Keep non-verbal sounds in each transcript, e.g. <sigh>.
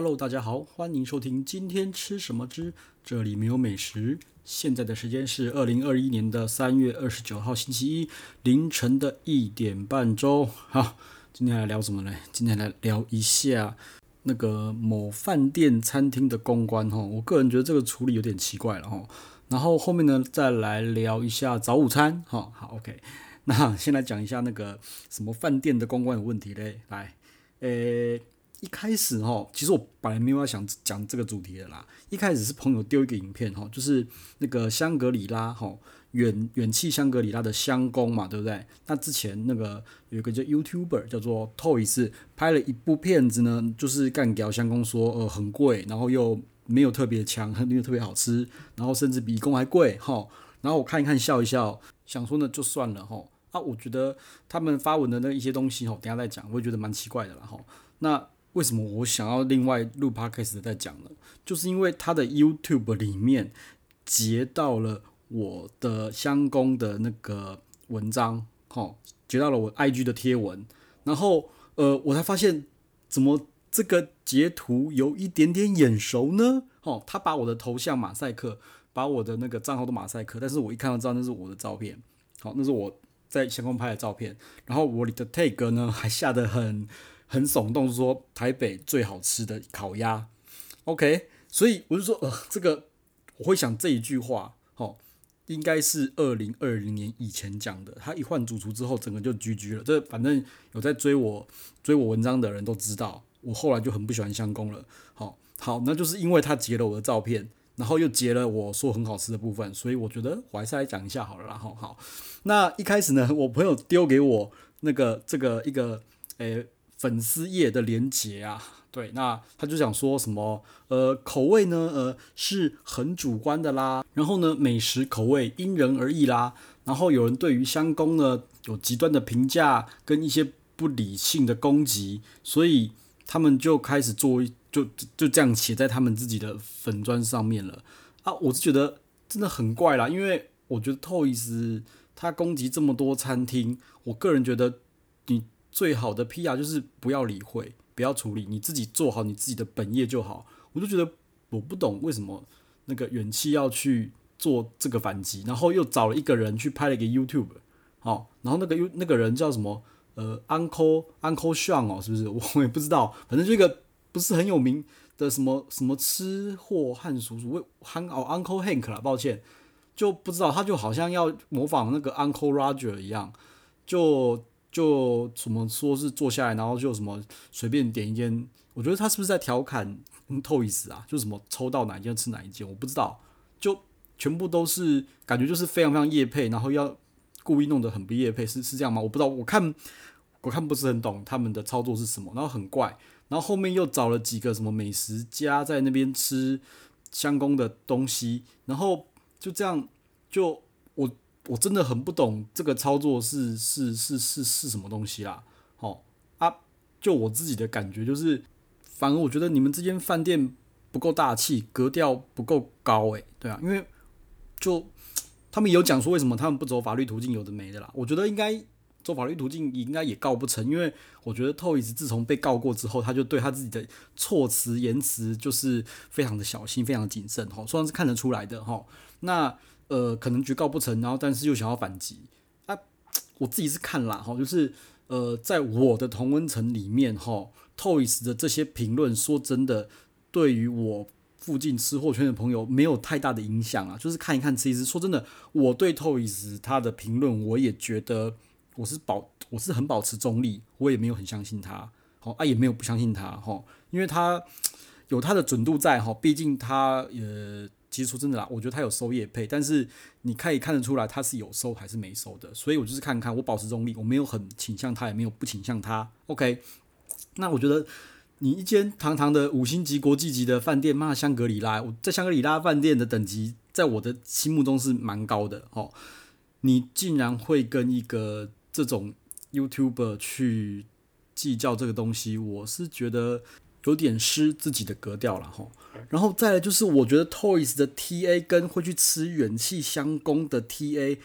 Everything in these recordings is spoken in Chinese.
Hello，大家好，欢迎收听今天吃什么之这里没有美食。现在的时间是二零二一年的三月二十九号星期一凌晨的一点半钟。好，今天来聊什么呢？今天来聊一下那个某饭店餐厅的公关哈。我个人觉得这个处理有点奇怪了哈。然后后面呢，再来聊一下早午餐哈。好，OK。那先来讲一下那个什么饭店的公关有问题嘞？来，诶。一开始哈，其实我本来没有要想讲这个主题的啦。一开始是朋友丢一个影片哈，就是那个香格里拉哈远远气香格里拉的香宫嘛，对不对？那之前那个有一个叫 YouTuber 叫做 Toys 拍了一部片子呢，就是干掉香宫说呃很贵，然后又没有特别强，没有特别好吃，然后甚至比宫还贵哈。然后我看一看笑一笑，想说呢就算了哈。啊，我觉得他们发文的那一些东西哈，等下再讲，我也觉得蛮奇怪的啦哈。那为什么我想要另外录 podcast 再讲呢？就是因为他的 YouTube 里面截到了我的香宫的那个文章，哈，截到了我 IG 的贴文，然后呃，我才发现怎么这个截图有一点点眼熟呢？哈，他把我的头像马赛克，把我的那个账号都马赛克，但是我一看到知道那是我的照片，好，那是我在香宫拍的照片，然后我的 tag 呢还下得很。很耸动，说台北最好吃的烤鸭，OK，所以我就说，呃，这个我会想这一句话，哦，应该是二零二零年以前讲的。他一换主厨之后，整个就居居了。这反正有在追我追我文章的人都知道，我后来就很不喜欢香宫了。好，好，那就是因为他截了我的照片，然后又截了我说很好吃的部分，所以我觉得我还是来讲一下好了然后好，那一开始呢，我朋友丢给我那个这个一个，诶。粉丝页的连结啊，对，那他就想说什么，呃，口味呢，呃，是很主观的啦，然后呢，美食口味因人而异啦，然后有人对于香宫呢有极端的评价跟一些不理性的攻击，所以他们就开始做，就就这样写在他们自己的粉专上面了。啊，我是觉得真的很怪啦，因为我觉得 Toys 他攻击这么多餐厅，我个人觉得你。最好的 PR 就是不要理会，不要处理，你自己做好你自己的本业就好。我就觉得我不懂为什么那个远气要去做这个反击，然后又找了一个人去拍了一个 YouTube，好，然后那个 U 那个人叫什么？呃，Uncle Uncle Sean 哦，是不是？<laughs> 我也不知道，反正这个不是很有名的什么什么吃货汉叔叔，汉哦 Uncle Hank 啦，抱歉，就不知道，他就好像要模仿那个 Uncle Roger 一样，就。就怎么说是坐下来，然后就什么随便点一间，我觉得他是不是在调侃 Toys 啊？就什么抽到哪一间吃哪一间，我不知道。就全部都是感觉就是非常非常夜配，然后要故意弄得很不夜配，是是这样吗？我不知道，我看我看不是很懂他们的操作是什么，然后很怪，然后后面又找了几个什么美食家在那边吃相公的东西，然后就这样就我。真的很不懂这个操作是是是是是什么东西啦，好啊，就我自己的感觉就是，反而我觉得你们这间饭店不够大气，格调不够高诶、对啊，因为就他们有讲说为什么他们不走法律途径，有的没的啦，我觉得应该走法律途径应该也告不成，因为我觉得 Toys 自从被告过之后，他就对他自己的措辞言辞就是非常的小心，非常的谨慎，哈，算是看得出来的哈，那。呃，可能决告不成，然后但是又想要反击啊！我自己是看啦哈，就是呃，在我的同温层里面哈，Toys 的这些评论，说真的，对于我附近吃货圈的朋友没有太大的影响啊。就是看一看吃一吃，说真的，我对 Toys 他的评论，我也觉得我是保，我是很保持中立，我也没有很相信他，好啊，也没有不相信他哈，因为他有他的准度在哈，毕竟他呃。其实说真的啦，我觉得他有收业配，但是你可以看得出来他是有收还是没收的，所以我就是看看，我保持中立，我没有很倾向他，也没有不倾向他。OK，那我觉得你一间堂堂的五星级国际级的饭店，骂香格里拉，我在香格里拉饭店的等级，在我的心目中是蛮高的哦。你竟然会跟一个这种 YouTuber 去计较这个东西，我是觉得。有点失自己的格调了哈，然后再来就是，我觉得 Toys 的 TA 跟会去吃远气香宫的 TA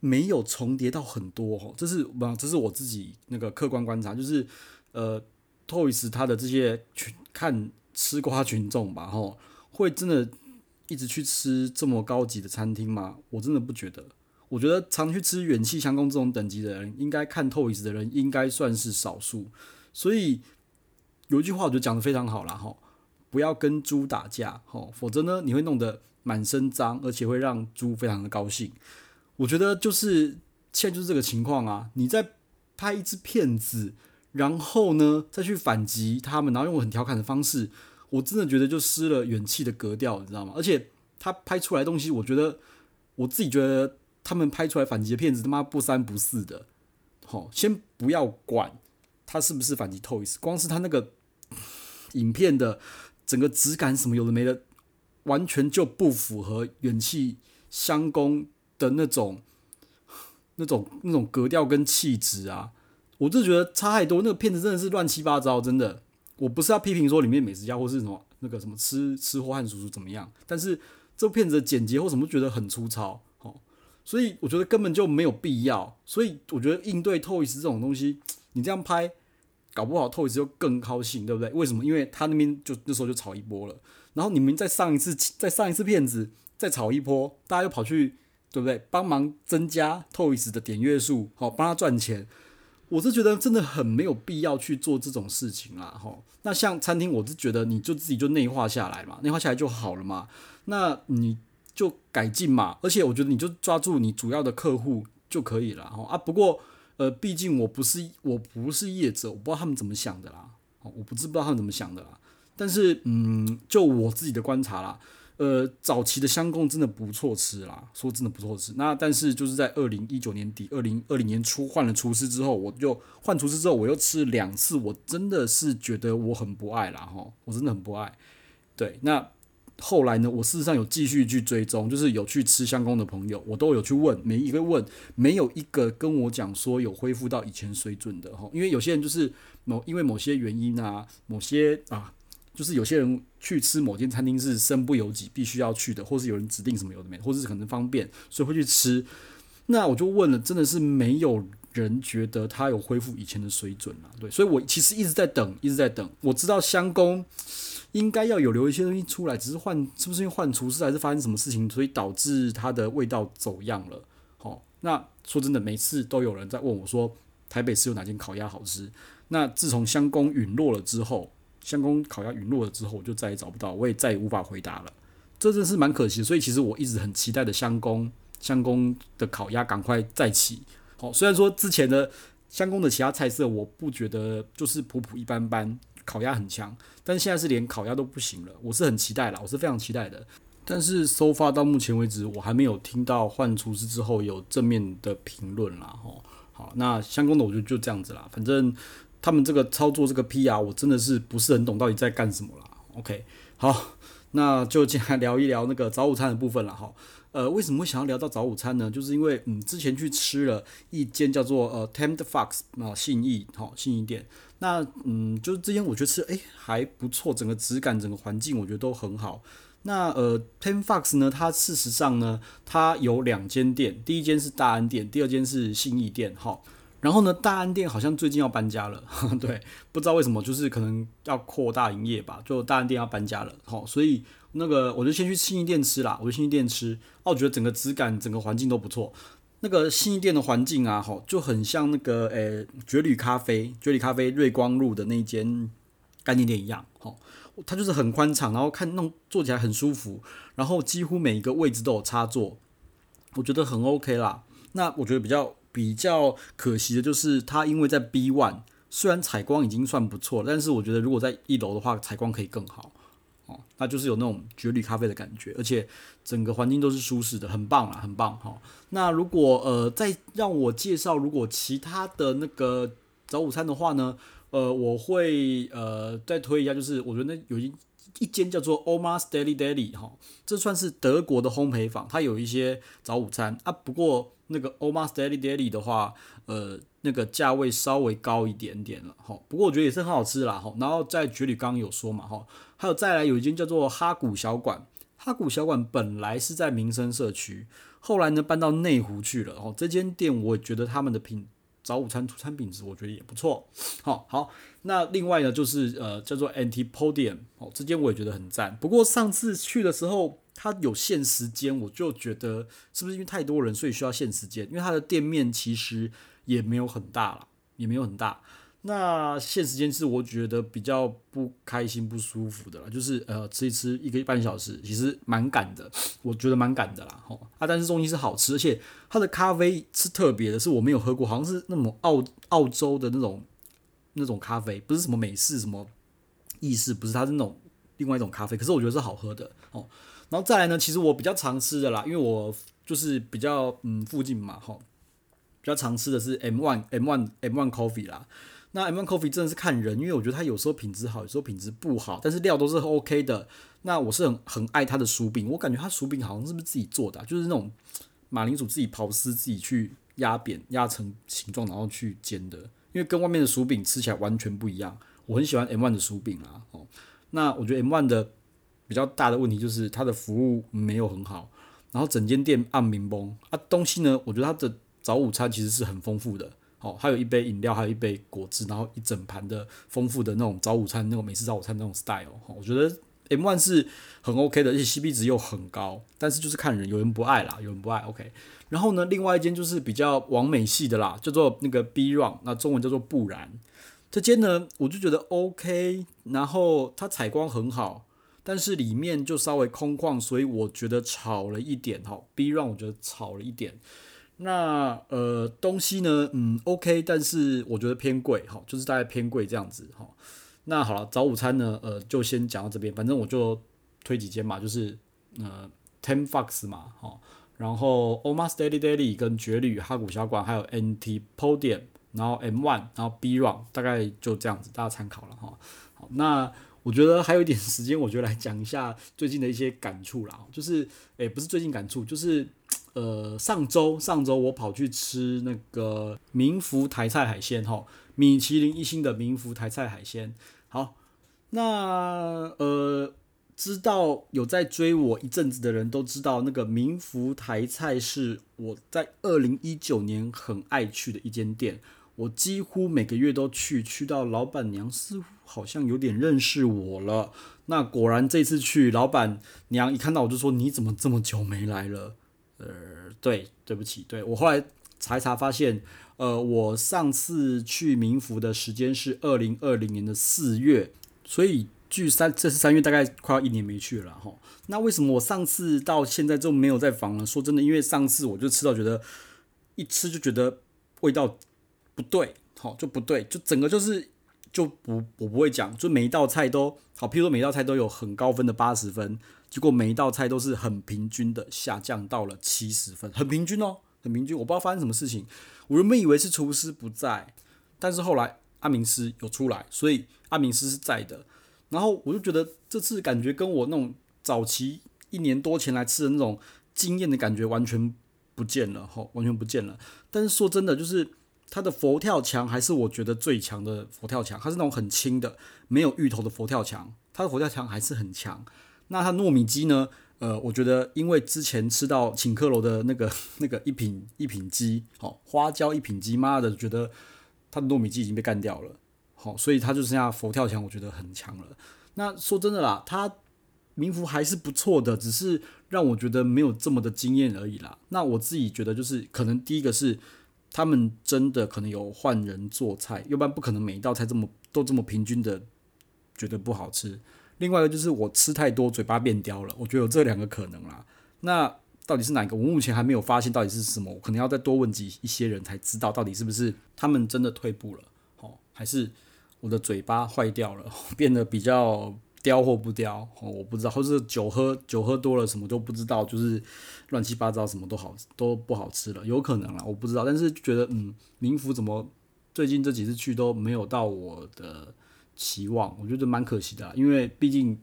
没有重叠到很多哈，这是不，这是我自己那个客观观察，就是呃，Toys 他的这些去看吃瓜群众吧，吼，会真的一直去吃这么高级的餐厅吗？我真的不觉得。我觉得常去吃远气香宫这种等级的人，应该看 Toys 的人应该算是少数。所以有一句话我觉得讲得非常好了，吼，不要跟猪打架，吼，否则呢，你会弄得满身脏，而且会让猪非常的高兴。我觉得就是现在就是这个情况啊，你在拍一只骗子。然后呢，再去反击他们，然后用很调侃的方式，我真的觉得就失了元气的格调，你知道吗？而且他拍出来东西，我觉得我自己觉得他们拍出来反击的片子他妈不三不四的。好，先不要管他是不是反击 Toys，光是他那个影片的整个质感什么有的没的，完全就不符合远气相公的那种那种那种格调跟气质啊。我就觉得差太多，那个片子真的是乱七八糟，真的。我不是要批评说里面美食家或是什么那个什么吃吃货汉叔叔怎么样，但是这部片子的剪辑或什么觉得很粗糙，哦，所以我觉得根本就没有必要。所以我觉得应对 Toys 这种东西，你这样拍，搞不好 Toys 就更高兴，对不对？为什么？因为他那边就那时候就炒一波了，然后你们再上一次再上一次骗子再炒一波，大家又跑去对不对？帮忙增加 Toys 的点阅数，好帮他赚钱。我是觉得真的很没有必要去做这种事情啦，吼。那像餐厅，我是觉得你就自己就内化下来嘛，内化下来就好了嘛。那你就改进嘛，而且我觉得你就抓住你主要的客户就可以了，吼啊。不过呃，毕竟我不是我不是业者，我不知道他们怎么想的啦，哦我不知不知道他们怎么想的啦。但是嗯，就我自己的观察啦。呃，早期的香贡真的不错吃啦，说真的不错吃。那但是就是在二零一九年底、二零二零年初换了厨师之后，我就换厨师之后，我又吃两次，我真的是觉得我很不爱啦齁，我真的很不爱。对，那后来呢，我事实上有继续去追踪，就是有去吃香宫的朋友，我都有去问，每一个问，没有一个跟我讲说有恢复到以前水准的齁，因为有些人就是某因为某些原因啊，某些啊。就是有些人去吃某间餐厅是身不由己，必须要去的，或是有人指定什么有的没，或是可能方便，所以会去吃。那我就问了，真的是没有人觉得他有恢复以前的水准了，对，所以我其实一直在等，一直在等。我知道香宫应该要有留一些东西出来，只是换是不是因为换厨师还是发生什么事情，所以导致它的味道走样了。好，那说真的，每次都有人在问我说，台北市有哪间烤鸭好吃？那自从香宫陨落了之后。香宫烤鸭陨落了之后，我就再也找不到，我也再也无法回答了，这真是蛮可惜。所以其实我一直很期待的香宫香宫的烤鸭赶快再起。好，虽然说之前的香宫的其他菜色我不觉得就是普普一般般，烤鸭很强，但现在是连烤鸭都不行了。我是很期待啦，我是非常期待的。但是 so far 到目前为止，我还没有听到换厨师之后有正面的评论啦。吼，好，那香宫的我觉得就这样子啦，反正。他们这个操作这个 PR，我真的是不是很懂到底在干什么啦。OK，好，那就进来聊一聊那个早午餐的部分了哈。呃，为什么会想要聊到早午餐呢？就是因为嗯，之前去吃了一间叫做呃 Tempt Fox 啊信义哈信义店，那嗯，就是这间我觉得吃诶还不错，整个质感整个环境我觉得都很好。那呃 Tempt Fox 呢，它事实上呢，它有两间店，第一间是大安店，第二间是信义店哈。然后呢，大安店好像最近要搬家了，<laughs> 对，不知道为什么，就是可能要扩大营业吧，就大安店要搬家了，好，所以那个我就先去信义店吃啦，我去信义店吃，哦，我觉得整个质感、整个环境都不错。那个信义店的环境啊，好，就很像那个诶绝旅咖啡，绝旅咖啡瑞光路的那间干爹店一样，好，它就是很宽敞，然后看弄坐起来很舒服，然后几乎每一个位置都有插座，我觉得很 OK 啦。那我觉得比较。比较可惜的就是，它因为在 B one，虽然采光已经算不错了，但是我觉得如果在一楼的话，采光可以更好哦。那就是有那种绝旅咖啡的感觉，而且整个环境都是舒适的，很棒啦，很棒哈。那如果呃再让我介绍，如果其他的那个早午餐的话呢，呃，我会呃再推一下，就是我觉得那有一一间叫做 Omar's Deli Deli 哈，这算是德国的烘焙坊，它有一些早午餐啊，不过。那个 OMA'S DAILY daily 的话，呃，那个价位稍微高一点点了哈。不过我觉得也是很好吃啦哈。然后在绝里刚刚有说嘛哈，还有再来有一间叫做哈古小馆，哈古小馆本来是在民生社区，后来呢搬到内湖去了哦。这间店我觉得他们的品早午餐出餐品质我觉得也不错。好，好，那另外呢就是呃叫做 Antipodium 哦，这间我也觉得很赞。不过上次去的时候它有限时间，我就觉得是不是因为太多人所以需要限时间？因为它的店面其实也没有很大了，也没有很大。那限时间是我觉得比较不开心、不舒服的了，就是呃吃一吃一个半小时，其实蛮赶的，我觉得蛮赶的啦，吼啊，但是东西是好吃，而且它的咖啡是特别的，是我没有喝过，好像是那种澳澳洲的那种那种咖啡，不是什么美式什么意式，不是，它是那种另外一种咖啡，可是我觉得是好喝的哦。然后再来呢，其实我比较常吃的啦，因为我就是比较嗯附近嘛，吼，比较常吃的是 M One M One M One Coffee 啦。那 M1 Coffee 真的是看人，因为我觉得它有时候品质好，有时候品质不好，但是料都是 OK 的。那我是很很爱它的薯饼，我感觉它薯饼好像是不是自己做的，就是那种马铃薯自己刨丝，自己去压扁，压成形状，然后去煎的。因为跟外面的薯饼吃起来完全不一样。我很喜欢 M1 的薯饼啊。哦，那我觉得 M1 的比较大的问题就是它的服务没有很好，然后整间店暗民崩啊。东西呢，我觉得它的早午餐其实是很丰富的。好，还有一杯饮料，还有一杯果汁，然后一整盘的丰富的那种早午餐，那种美式早午餐那种 style。我觉得 M1 是很 OK 的，而且 CP 值又很高。但是就是看人，有人不爱啦，有人不爱。OK。然后呢，另外一间就是比较完美系的啦，叫做那个 B Run，那中文叫做不然。这间呢，我就觉得 OK。然后它采光很好，但是里面就稍微空旷，所以我觉得吵了一点。哈，B Run 我觉得吵了一点。那呃东西呢，嗯，OK，但是我觉得偏贵，哈，就是大概偏贵这样子，哈。那好了，早午餐呢，呃，就先讲到这边，反正我就推几间嘛，就是呃，Ten Fox 嘛，哈，然后 Oma's Daily Daily 跟绝旅哈古小馆，还有 NT Podium，然后 M One，然后 B Run，大概就这样子，大家参考了哈。好，那我觉得还有一点时间，我就来讲一下最近的一些感触啦，就是，诶、不是最近感触，就是。呃，上周上周我跑去吃那个明福台菜海鲜哈，米其林一星的明福台菜海鲜。好，那呃，知道有在追我一阵子的人都知道，那个明福台菜是我在二零一九年很爱去的一间店，我几乎每个月都去，去到老板娘似乎好像有点认识我了。那果然这次去，老板娘一看到我就说：“你怎么这么久没来了？”呃，对，对不起，对，我后来查一查发现，呃，我上次去明福的时间是二零二零年的四月，所以距三这是三月，大概快要一年没去了哈。那为什么我上次到现在就没有再访了？说真的，因为上次我就吃到觉得一吃就觉得味道不对，好就不对，就整个就是就不我不会讲，就每一道菜都好，譬如说每一道菜都有很高分的八十分。结果每一道菜都是很平均的下降到了七十分，很平均哦，很平均。我不知道发生什么事情，我原本以为是厨师不在，但是后来阿明师有出来，所以阿明师是在的。然后我就觉得这次感觉跟我那种早期一年多前来吃的那种惊艳的感觉完全不见了，吼，完全不见了。但是说真的，就是它的佛跳墙还是我觉得最强的佛跳墙，它是那种很轻的，没有芋头的佛跳墙，它的佛跳墙还是很强。那它糯米鸡呢？呃，我觉得因为之前吃到请客楼的那个 <laughs> 那个一品一品鸡，好花椒一品鸡，妈的，觉得它的糯米鸡已经被干掉了，好，所以它就剩下佛跳墙，我觉得很强了。那说真的啦，它名福还是不错的，只是让我觉得没有这么的惊艳而已啦。那我自己觉得就是可能第一个是他们真的可能有换人做菜，要不然不可能每一道菜这么都这么平均的觉得不好吃。另外一个就是我吃太多，嘴巴变刁了。我觉得有这两个可能啦。那到底是哪一个？我目前还没有发现到底是什么。我可能要再多问几一些人才知道到底是不是他们真的退步了，哦，还是我的嘴巴坏掉了，<laughs> 变得比较刁或不刁？哦，我不知道，或是酒喝酒喝多了，什么都不知道，就是乱七八糟，什么都好都不好吃了，有可能啦，我不知道。但是觉得嗯，明福怎么最近这几次去都没有到我的。期望我觉得蛮可惜的，因为毕竟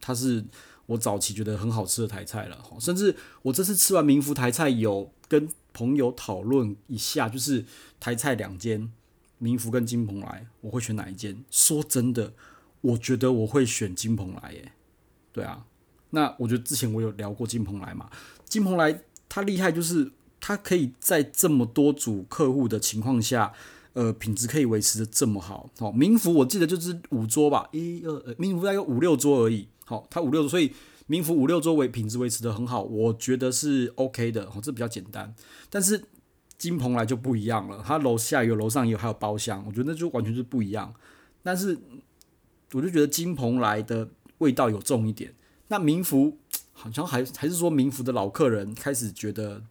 它是我早期觉得很好吃的台菜了，甚至我这次吃完民福台菜，有跟朋友讨论一下，就是台菜两间，民福跟金蓬莱，我会选哪一间？说真的，我觉得我会选金蓬莱耶。对啊，那我觉得之前我有聊过金蓬莱嘛，金蓬莱它厉害就是它可以在这么多组客户的情况下，呃，品质可以维持的这么好。好，民福我记得就是五桌吧，一二，呃，民福大概有五六桌而已。好，它五六桌，所以民福五六桌维品质维持的很好，我觉得是 OK 的。哦，这比较简单。但是金蓬莱就不一样了，它楼下有，楼上也有，还有包厢，我觉得那就完全是不一样。但是我就觉得金蓬莱的味道有重一点。那民福好像还还是说民福的老客人开始觉得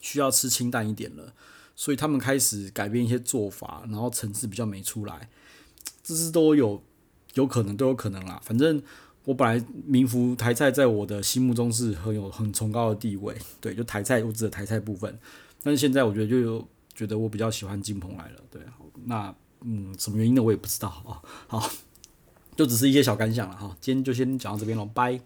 需要吃清淡一点了，所以他们开始改变一些做法，然后层次比较没出来，这是都有有可能都有可能啦。反正我本来民福台菜在我的心目中是很有很崇高的地位，<laughs> 对，就台菜我指的台菜部分。但是现在我觉得就有觉得我比较喜欢金蓬莱了，对，那嗯什么原因呢？我也不知道啊。好。就只是一些小感想了哈，今天就先讲到这边喽，拜。